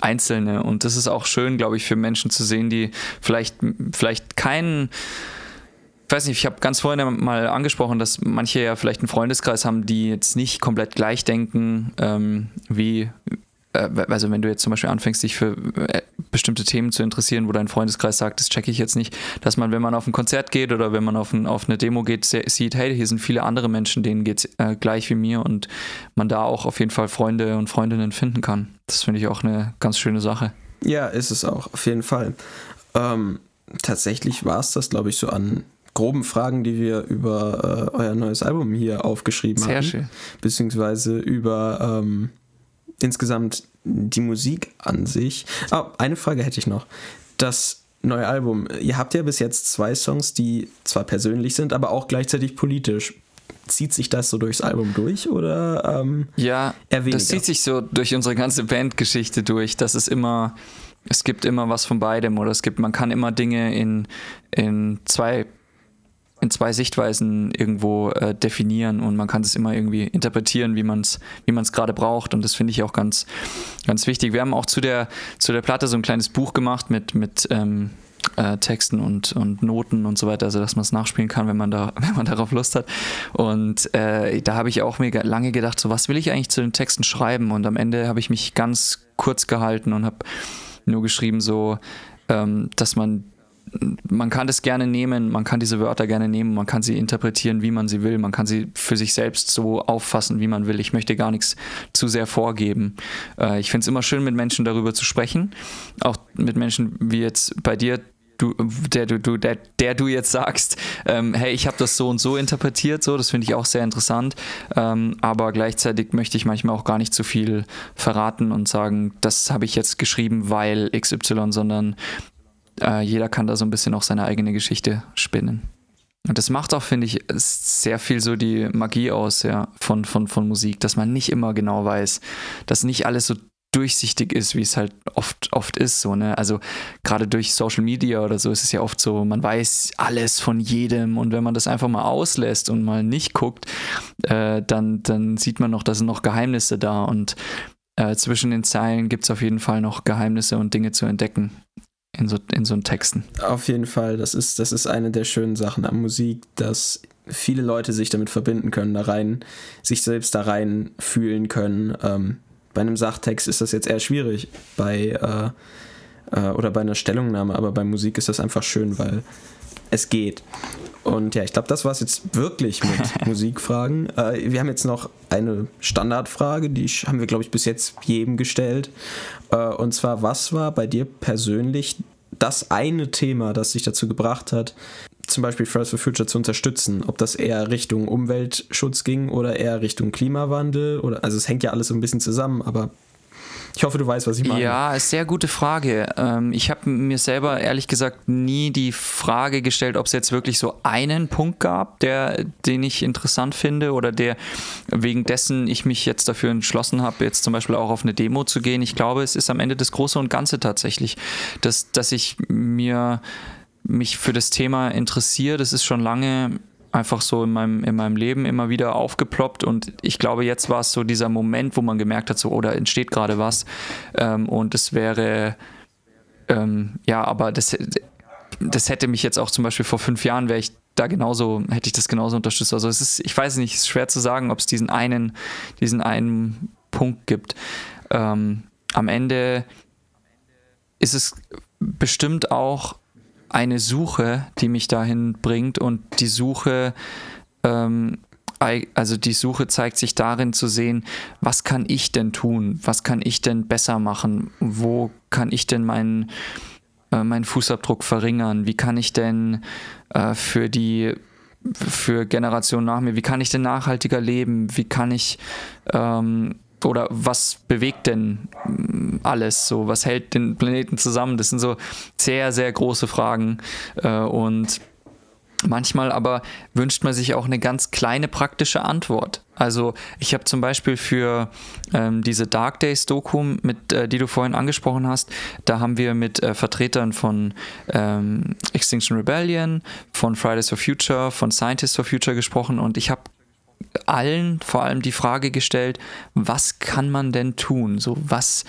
Einzelne. Und das ist auch schön, glaube ich, für Menschen zu sehen, die vielleicht, vielleicht keinen ich weiß nicht, ich habe ganz vorhin mal angesprochen, dass manche ja vielleicht einen Freundeskreis haben, die jetzt nicht komplett gleich denken, ähm, wie, also wenn du jetzt zum Beispiel anfängst, dich für äh, bestimmte Themen zu interessieren, wo dein Freundeskreis sagt, das checke ich jetzt nicht, dass man, wenn man auf ein Konzert geht oder wenn man auf, ein, auf eine Demo geht, sieht, hey, hier sind viele andere Menschen, denen geht es äh, gleich wie mir und man da auch auf jeden Fall Freunde und Freundinnen finden kann. Das finde ich auch eine ganz schöne Sache. Ja, ist es auch, auf jeden Fall. Ähm, tatsächlich war es das, glaube ich, so an groben Fragen, die wir über äh, euer neues Album hier aufgeschrieben Sehr haben. Sehr schön. Beziehungsweise über ähm, insgesamt die Musik an sich. Ah, eine Frage hätte ich noch. Das neue Album, ihr habt ja bis jetzt zwei Songs, die zwar persönlich sind, aber auch gleichzeitig politisch. Zieht sich das so durchs Album durch oder ähm, ja, das zieht sich so durch unsere ganze Bandgeschichte durch. Das ist immer, es gibt immer was von beidem oder es gibt, man kann immer Dinge in, in zwei in zwei Sichtweisen irgendwo äh, definieren und man kann es immer irgendwie interpretieren, wie man es wie man's gerade braucht und das finde ich auch ganz, ganz wichtig. Wir haben auch zu der, zu der Platte so ein kleines Buch gemacht mit, mit ähm, äh, Texten und, und Noten und so weiter, also dass man es nachspielen kann, wenn man, da, wenn man darauf Lust hat. Und äh, da habe ich auch mega lange gedacht, so was will ich eigentlich zu den Texten schreiben und am Ende habe ich mich ganz kurz gehalten und habe nur geschrieben so, ähm, dass man man kann das gerne nehmen, man kann diese Wörter gerne nehmen, man kann sie interpretieren, wie man sie will, man kann sie für sich selbst so auffassen, wie man will. Ich möchte gar nichts zu sehr vorgeben. Äh, ich finde es immer schön, mit Menschen darüber zu sprechen, auch mit Menschen wie jetzt bei dir, du, der, du, der, der du jetzt sagst, ähm, hey, ich habe das so und so interpretiert, so, das finde ich auch sehr interessant. Ähm, aber gleichzeitig möchte ich manchmal auch gar nicht zu viel verraten und sagen, das habe ich jetzt geschrieben, weil XY, sondern äh, jeder kann da so ein bisschen auch seine eigene Geschichte spinnen. Und das macht auch, finde ich, sehr viel so die Magie aus, ja, von, von, von Musik, dass man nicht immer genau weiß, dass nicht alles so durchsichtig ist, wie es halt oft, oft ist, so, ne? Also gerade durch Social Media oder so ist es ja oft so, man weiß alles von jedem und wenn man das einfach mal auslässt und mal nicht guckt, äh, dann, dann sieht man noch, da sind noch Geheimnisse da und äh, zwischen den Zeilen gibt es auf jeden Fall noch Geheimnisse und Dinge zu entdecken in so, in so Texten. Auf jeden Fall, das ist, das ist eine der schönen Sachen an Musik, dass viele Leute sich damit verbinden können, da rein, sich selbst da rein fühlen können. Ähm, bei einem Sachtext ist das jetzt eher schwierig, bei äh, äh, oder bei einer Stellungnahme, aber bei Musik ist das einfach schön, weil es geht. Und ja, ich glaube, das war es jetzt wirklich mit Musikfragen. Äh, wir haben jetzt noch eine Standardfrage, die haben wir, glaube ich, bis jetzt jedem gestellt. Äh, und zwar, was war bei dir persönlich das eine Thema, das dich dazu gebracht hat, zum Beispiel Fridays for Future zu unterstützen? Ob das eher Richtung Umweltschutz ging oder eher Richtung Klimawandel? Oder, also es hängt ja alles so ein bisschen zusammen, aber ich hoffe, du weißt, was ich meine. Ja, sehr gute Frage. Ähm, ich habe mir selber ehrlich gesagt nie die Frage gestellt, ob es jetzt wirklich so einen Punkt gab, der, den ich interessant finde oder der wegen dessen ich mich jetzt dafür entschlossen habe, jetzt zum Beispiel auch auf eine Demo zu gehen. Ich glaube, es ist am Ende das Große und Ganze tatsächlich, dass, dass ich mir mich für das Thema interessiere. Das ist schon lange einfach so in meinem, in meinem Leben immer wieder aufgeploppt und ich glaube, jetzt war es so dieser Moment, wo man gemerkt hat, so, oh, da entsteht gerade was ähm, und es wäre, ähm, ja, aber das, das hätte mich jetzt auch zum Beispiel vor fünf Jahren, wäre ich da genauso, hätte ich das genauso unterstützt. Also es ist, ich weiß nicht, es ist schwer zu sagen, ob es diesen einen, diesen einen Punkt gibt. Ähm, am Ende ist es bestimmt auch eine Suche, die mich dahin bringt und die Suche, ähm, also die Suche zeigt sich darin zu sehen, was kann ich denn tun, was kann ich denn besser machen, wo kann ich denn meinen äh, meinen Fußabdruck verringern, wie kann ich denn äh, für die für Generationen nach mir, wie kann ich denn nachhaltiger leben, wie kann ich ähm, oder was bewegt denn mm, alles so? Was hält den Planeten zusammen? Das sind so sehr, sehr große Fragen. Äh, und manchmal aber wünscht man sich auch eine ganz kleine praktische Antwort. Also ich habe zum Beispiel für ähm, diese Dark Days Doku, mit, äh, die du vorhin angesprochen hast, da haben wir mit äh, Vertretern von ähm, Extinction Rebellion, von Fridays for Future, von Scientists for Future gesprochen und ich habe allen vor allem die Frage gestellt, was kann man denn tun? So was,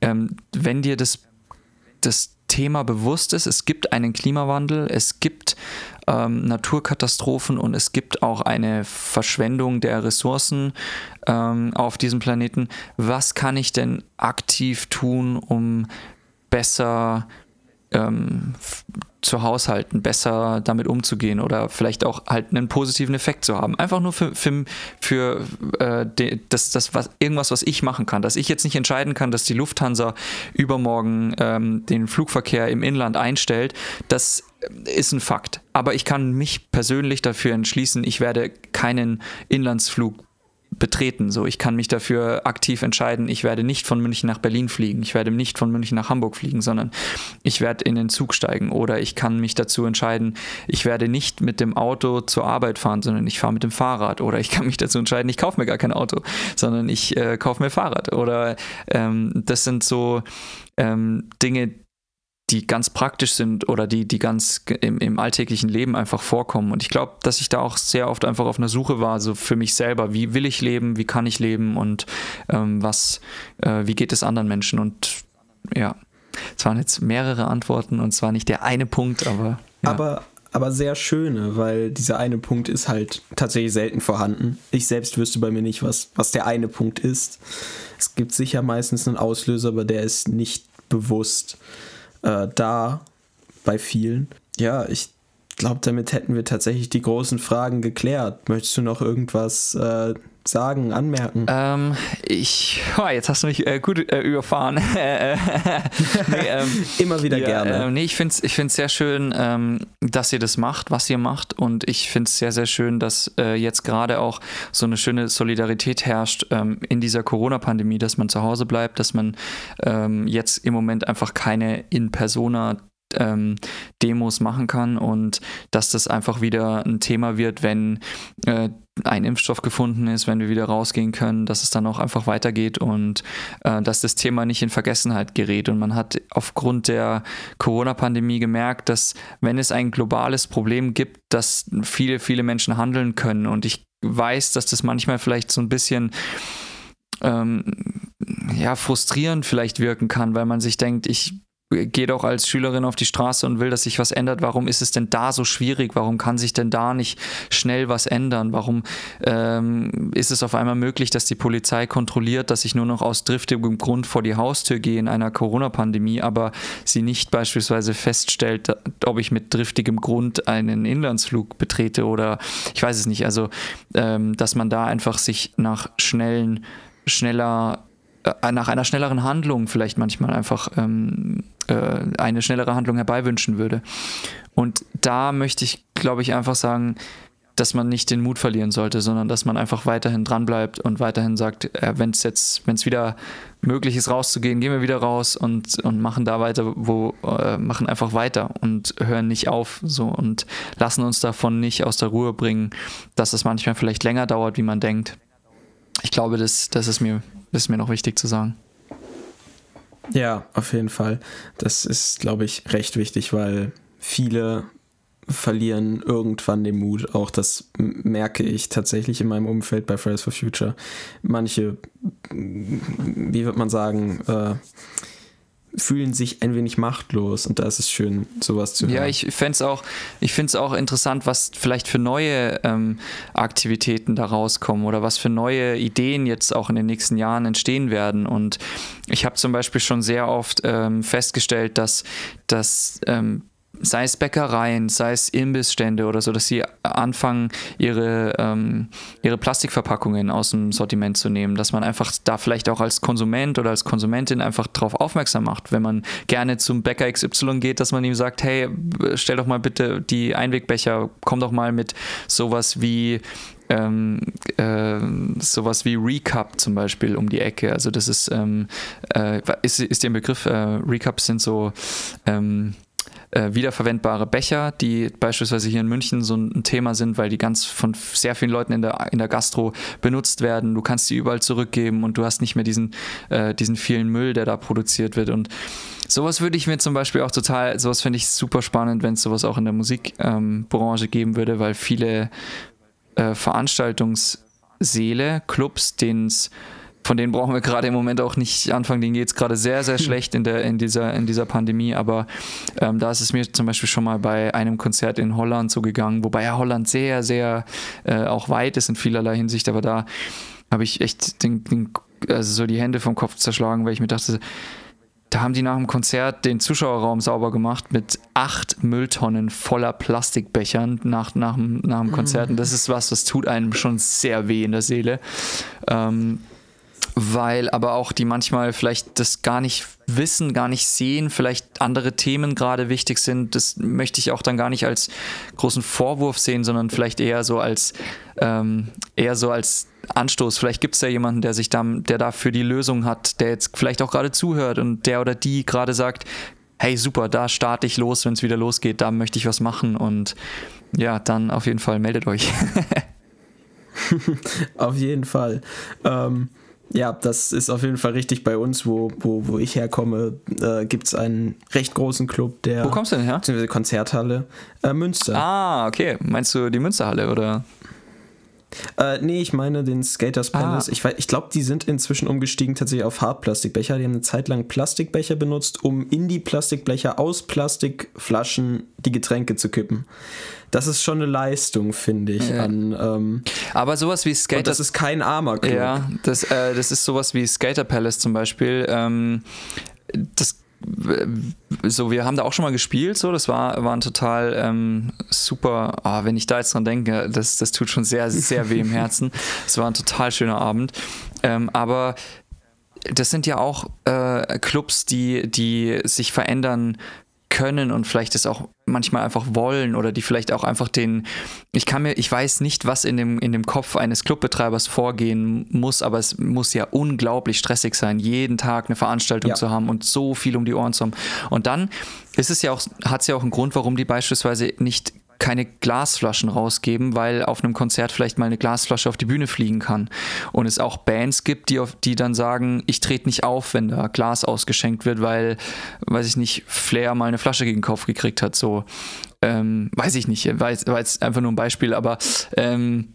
ähm, wenn dir das, das Thema bewusst ist, es gibt einen Klimawandel, es gibt ähm, Naturkatastrophen und es gibt auch eine Verschwendung der Ressourcen ähm, auf diesem Planeten. Was kann ich denn aktiv tun, um besser ähm, zu haushalten, besser damit umzugehen oder vielleicht auch halt einen positiven Effekt zu haben. Einfach nur für, für, für äh, de, das, das was, irgendwas, was ich machen kann. Dass ich jetzt nicht entscheiden kann, dass die Lufthansa übermorgen ähm, den Flugverkehr im Inland einstellt, das ist ein Fakt. Aber ich kann mich persönlich dafür entschließen, ich werde keinen Inlandsflug betreten. So, ich kann mich dafür aktiv entscheiden, ich werde nicht von München nach Berlin fliegen, ich werde nicht von München nach Hamburg fliegen, sondern ich werde in den Zug steigen. Oder ich kann mich dazu entscheiden, ich werde nicht mit dem Auto zur Arbeit fahren, sondern ich fahre mit dem Fahrrad. Oder ich kann mich dazu entscheiden, ich kaufe mir gar kein Auto, sondern ich äh, kaufe mir Fahrrad. Oder ähm, das sind so ähm, Dinge, die ganz praktisch sind oder die, die ganz im, im alltäglichen Leben einfach vorkommen. Und ich glaube, dass ich da auch sehr oft einfach auf einer Suche war, so für mich selber, wie will ich leben, wie kann ich leben und ähm, was, äh, wie geht es anderen Menschen? Und ja, es waren jetzt mehrere Antworten und zwar nicht der eine Punkt, aber. Ja. Aber, aber sehr schöne, weil dieser eine Punkt ist halt tatsächlich selten vorhanden. Ich selbst wüsste bei mir nicht, was, was der eine Punkt ist. Es gibt sicher meistens einen Auslöser, aber der ist nicht bewusst äh, da bei vielen. Ja, ich glaube, damit hätten wir tatsächlich die großen Fragen geklärt. Möchtest du noch irgendwas äh, sagen, anmerken? Ähm, ich, oh, jetzt hast du mich äh, gut äh, überfahren. nee, ähm, Immer wieder ja, gerne. Äh, nee, ich finde es ich find's sehr schön, ähm, dass ihr das macht, was ihr macht. Und ich finde es sehr, sehr schön, dass äh, jetzt gerade auch so eine schöne Solidarität herrscht ähm, in dieser Corona-Pandemie, dass man zu Hause bleibt, dass man ähm, jetzt im Moment einfach keine In-Persona ähm, Demos machen kann und dass das einfach wieder ein Thema wird, wenn äh, ein Impfstoff gefunden ist, wenn wir wieder rausgehen können, dass es dann auch einfach weitergeht und äh, dass das Thema nicht in Vergessenheit gerät. Und man hat aufgrund der Corona-Pandemie gemerkt, dass wenn es ein globales Problem gibt, dass viele, viele Menschen handeln können. Und ich weiß, dass das manchmal vielleicht so ein bisschen ähm, ja, frustrierend vielleicht wirken kann, weil man sich denkt, ich gehe doch als Schülerin auf die Straße und will, dass sich was ändert. Warum ist es denn da so schwierig? Warum kann sich denn da nicht schnell was ändern? Warum ähm, ist es auf einmal möglich, dass die Polizei kontrolliert, dass ich nur noch aus driftigem Grund vor die Haustür gehe in einer Corona-Pandemie, aber sie nicht beispielsweise feststellt, ob ich mit driftigem Grund einen Inlandsflug betrete oder ich weiß es nicht. Also, ähm, dass man da einfach sich nach schnellen, schneller äh, nach einer schnelleren Handlung vielleicht manchmal einfach ähm, äh, eine schnellere Handlung herbeiwünschen würde. Und da möchte ich, glaube ich, einfach sagen, dass man nicht den Mut verlieren sollte, sondern dass man einfach weiterhin dranbleibt und weiterhin sagt, äh, wenn es jetzt, wenn es wieder möglich ist, rauszugehen, gehen wir wieder raus und, und machen da weiter, wo, äh, machen einfach weiter und hören nicht auf so und lassen uns davon nicht aus der Ruhe bringen, dass es manchmal vielleicht länger dauert, wie man denkt. Ich glaube, das, das ist mir das ist mir noch wichtig zu sagen. Ja, auf jeden Fall. Das ist, glaube ich, recht wichtig, weil viele verlieren irgendwann den Mut. Auch das merke ich tatsächlich in meinem Umfeld bei Fridays for Future. Manche, wie wird man sagen, äh, fühlen sich ein wenig machtlos und da ist es schön, sowas zu hören. Ja, ich fände es auch, ich finde es auch interessant, was vielleicht für neue ähm, Aktivitäten da rauskommen oder was für neue Ideen jetzt auch in den nächsten Jahren entstehen werden. Und ich habe zum Beispiel schon sehr oft ähm, festgestellt, dass, dass ähm, sei es Bäckereien, sei es Imbissstände oder so, dass sie anfangen, ihre, ähm, ihre Plastikverpackungen aus dem Sortiment zu nehmen, dass man einfach da vielleicht auch als Konsument oder als Konsumentin einfach darauf aufmerksam macht, wenn man gerne zum Bäcker XY geht, dass man ihm sagt, hey, stell doch mal bitte die Einwegbecher, komm doch mal mit sowas wie ähm, äh, sowas wie Recap zum Beispiel um die Ecke. Also das ist, ähm, äh, ist, ist der Begriff, äh, Recaps sind so ähm, äh, wiederverwendbare Becher, die beispielsweise hier in München so ein Thema sind, weil die ganz von sehr vielen Leuten in der, in der Gastro benutzt werden. Du kannst die überall zurückgeben und du hast nicht mehr diesen, äh, diesen vielen Müll, der da produziert wird. Und sowas würde ich mir zum Beispiel auch total, sowas finde ich super spannend, wenn es sowas auch in der Musikbranche ähm, geben würde, weil viele äh, Veranstaltungssäle, Clubs, denen es von denen brauchen wir gerade im Moment auch nicht anfangen. Denen geht es gerade sehr, sehr schlecht in, der, in, dieser, in dieser Pandemie. Aber ähm, da ist es mir zum Beispiel schon mal bei einem Konzert in Holland so gegangen, wobei ja Holland sehr, sehr äh, auch weit ist in vielerlei Hinsicht. Aber da habe ich echt den, den, also so die Hände vom Kopf zerschlagen, weil ich mir dachte, da haben die nach dem Konzert den Zuschauerraum sauber gemacht mit acht Mülltonnen voller Plastikbechern nach, nach, nach dem Konzert. Und das ist was, das tut einem schon sehr weh in der Seele. Ähm, weil aber auch die manchmal vielleicht das gar nicht wissen, gar nicht sehen, vielleicht andere Themen gerade wichtig sind. Das möchte ich auch dann gar nicht als großen Vorwurf sehen, sondern vielleicht eher so als ähm, eher so als Anstoß. Vielleicht gibt es ja jemanden, der sich da, der dafür die Lösung hat, der jetzt vielleicht auch gerade zuhört und der oder die gerade sagt, hey super, da starte ich los, wenn es wieder losgeht, da möchte ich was machen und ja, dann auf jeden Fall meldet euch. auf jeden Fall. Ähm, ja, das ist auf jeden Fall richtig bei uns, wo, wo, wo ich herkomme, äh, gibt es einen recht großen Club, der. Wo kommst du denn her? Beziehungsweise Konzerthalle. Äh, Münster. Ah, okay. Meinst du die Münsterhalle oder? Äh, nee, ich meine den Skaters Palace. Ah. Ich, ich glaube, die sind inzwischen umgestiegen tatsächlich auf Hartplastikbecher. Die haben eine Zeit lang Plastikbecher benutzt, um in die Plastikbecher aus Plastikflaschen die Getränke zu kippen. Das ist schon eine Leistung, finde ich. Ja. An, ähm, Aber sowas wie Skater. das ist kein armer Club. Ja, das, äh, das ist sowas wie Skater Palace zum Beispiel. Ähm, das so, wir haben da auch schon mal gespielt, so, das war, war ein total ähm, super, oh, wenn ich da jetzt dran denke, das, das tut schon sehr, sehr weh im Herzen. Es war ein total schöner Abend. Ähm, aber das sind ja auch äh, Clubs, die, die sich verändern können und vielleicht es auch manchmal einfach wollen oder die vielleicht auch einfach den, ich kann mir, ich weiß nicht, was in dem, in dem Kopf eines Clubbetreibers vorgehen muss, aber es muss ja unglaublich stressig sein, jeden Tag eine Veranstaltung ja. zu haben und so viel um die Ohren zu haben. Und dann ist es ja auch, hat es ja auch einen Grund, warum die beispielsweise nicht keine Glasflaschen rausgeben, weil auf einem Konzert vielleicht mal eine Glasflasche auf die Bühne fliegen kann. Und es auch Bands gibt, die, auf, die dann sagen, ich trete nicht auf, wenn da Glas ausgeschenkt wird, weil, weiß ich nicht, Flair mal eine Flasche gegen den Kopf gekriegt hat. So, ähm, weiß ich nicht, war jetzt einfach nur ein Beispiel, aber ähm,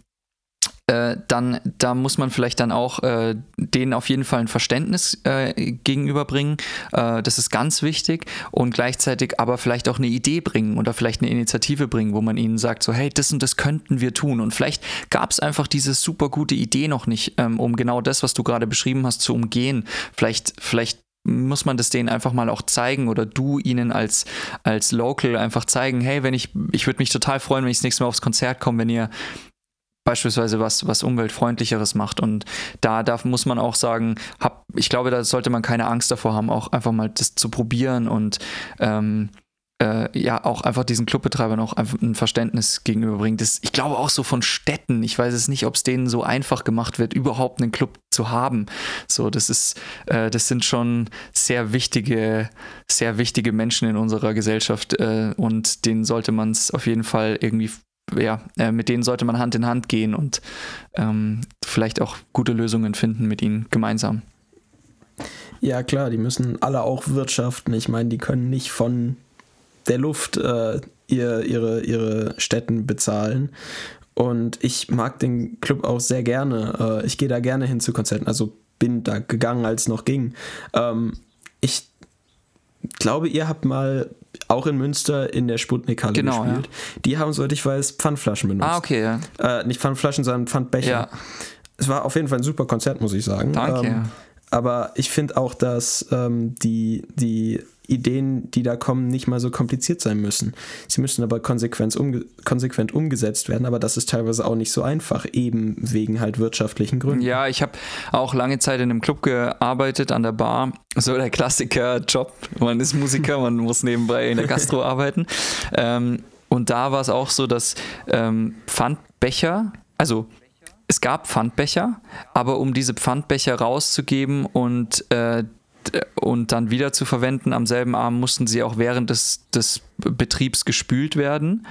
äh, dann da muss man vielleicht dann auch äh, denen auf jeden Fall ein Verständnis äh, gegenüberbringen. Äh, das ist ganz wichtig und gleichzeitig aber vielleicht auch eine Idee bringen oder vielleicht eine Initiative bringen, wo man ihnen sagt, so hey, das und das könnten wir tun. Und vielleicht gab es einfach diese super gute Idee noch nicht, ähm, um genau das, was du gerade beschrieben hast, zu umgehen. Vielleicht, vielleicht muss man das denen einfach mal auch zeigen oder du ihnen als, als Local einfach zeigen, hey, wenn ich, ich würde mich total freuen, wenn ich das nächste Mal aufs Konzert komme, wenn ihr beispielsweise was, was umweltfreundlicheres macht. Und da, da muss man auch sagen, hab, ich glaube, da sollte man keine Angst davor haben, auch einfach mal das zu probieren und ähm, äh, ja, auch einfach diesen Clubbetreibern auch einfach ein Verständnis gegenüberbringen. Das, ich glaube auch so von Städten, ich weiß es nicht, ob es denen so einfach gemacht wird, überhaupt einen Club zu haben. So, das ist, äh, das sind schon sehr wichtige, sehr wichtige Menschen in unserer Gesellschaft äh, und denen sollte man es auf jeden Fall irgendwie ja, äh, mit denen sollte man Hand in Hand gehen und ähm, vielleicht auch gute Lösungen finden mit ihnen gemeinsam. Ja, klar, die müssen alle auch wirtschaften. Ich meine, die können nicht von der Luft äh, ihr, ihre, ihre Städten bezahlen. Und ich mag den Club auch sehr gerne. Äh, ich gehe da gerne hin zu Konzerten. Also bin da gegangen, als es noch ging. Ähm, ich glaube, ihr habt mal auch in Münster in der Sputnik-Halle genau, gespielt. Ja. Die haben, soweit ich weiß, Pfandflaschen benutzt. Ah, okay, ja. Äh, nicht Pfandflaschen, sondern Pfandbecher. Ja. Es war auf jeden Fall ein super Konzert, muss ich sagen. Danke. Ähm, aber ich finde auch, dass ähm, die, die Ideen, die da kommen, nicht mal so kompliziert sein müssen. Sie müssen aber konsequent, umge konsequent umgesetzt werden, aber das ist teilweise auch nicht so einfach, eben wegen halt wirtschaftlichen Gründen. Ja, ich habe auch lange Zeit in einem Club gearbeitet, an der Bar. So der Klassiker-Job. Man ist Musiker, man muss nebenbei in der Gastro arbeiten. Ähm, und da war es auch so, dass ähm, Pfandbecher, also es gab Pfandbecher, aber um diese Pfandbecher rauszugeben und äh, und dann wieder zu verwenden. Am selben Abend mussten sie auch während des, des Betriebs gespült werden.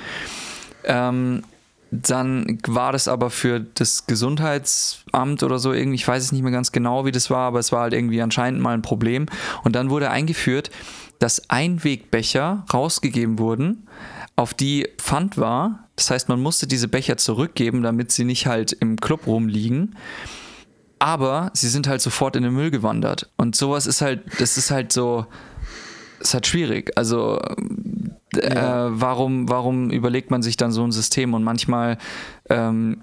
Ähm, dann war das aber für das Gesundheitsamt oder so irgendwie, ich weiß es nicht mehr ganz genau, wie das war, aber es war halt irgendwie anscheinend mal ein Problem. Und dann wurde eingeführt, dass Einwegbecher rausgegeben wurden, auf die Pfand war. Das heißt, man musste diese Becher zurückgeben, damit sie nicht halt im Club rumliegen. Aber sie sind halt sofort in den Müll gewandert. Und sowas ist halt, das ist halt so, ist halt schwierig. Also ja. äh, warum, warum überlegt man sich dann so ein System? Und manchmal ähm,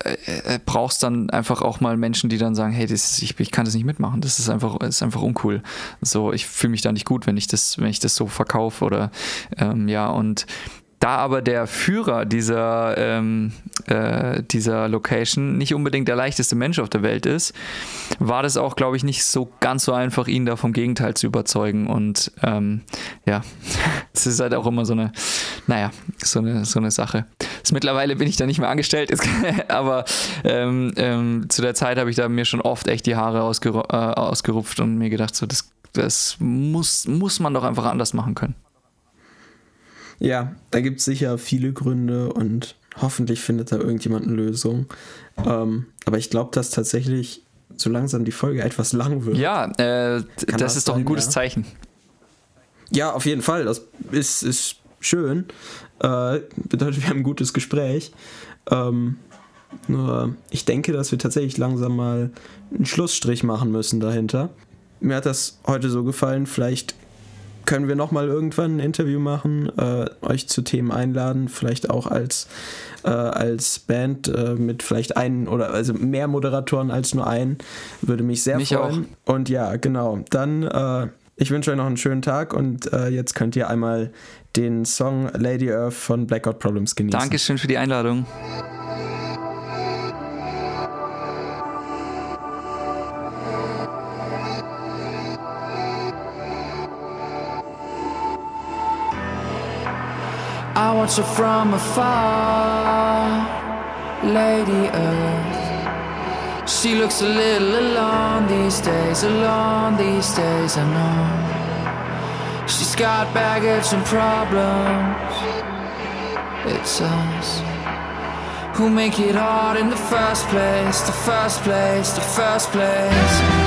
äh, brauchst dann einfach auch mal Menschen, die dann sagen, hey, das ich, ich kann das nicht mitmachen, das ist einfach, ist einfach uncool. So, ich fühle mich da nicht gut, wenn ich das, wenn ich das so verkaufe oder ähm, ja, und da aber der Führer dieser, ähm, äh, dieser Location nicht unbedingt der leichteste Mensch auf der Welt ist, war das auch, glaube ich, nicht so ganz so einfach, ihn da vom Gegenteil zu überzeugen. Und ähm, ja, es ist halt auch immer so eine, naja, so eine, so eine Sache. Jetzt mittlerweile bin ich da nicht mehr angestellt, aber ähm, ähm, zu der Zeit habe ich da mir schon oft echt die Haare ausgeru äh, ausgerupft und mir gedacht, so, das, das muss, muss man doch einfach anders machen können. Ja, da gibt es sicher viele Gründe und hoffentlich findet da irgendjemand eine Lösung. Ähm, aber ich glaube, dass tatsächlich so langsam die Folge etwas lang wird. Ja, äh, das, das, ist doch ein gutes ja? Zeichen. Ja, auf jeden Fall. Das ist, ist schön. Äh, bedeutet, wir haben ein gutes Gespräch. Ähm, nur ich denke, dass wir tatsächlich langsam mal einen Schlussstrich machen müssen dahinter. Mir hat das heute so gefallen. Vielleicht können wir nochmal irgendwann ein Interview machen, äh, euch zu Themen einladen, vielleicht auch als, äh, als Band äh, mit vielleicht einen oder also mehr Moderatoren als nur einen. Würde mich sehr mich freuen. Auch. Und ja, genau. Dann, äh, ich wünsche euch noch einen schönen Tag und äh, jetzt könnt ihr einmal den Song Lady Earth von Blackout Problems genießen. Dankeschön für die Einladung. I watch her from afar, Lady Earth. She looks a little alone these days, alone these days, I know. She's got baggage and problems. It's us who make it hard in the first place, the first place, the first place.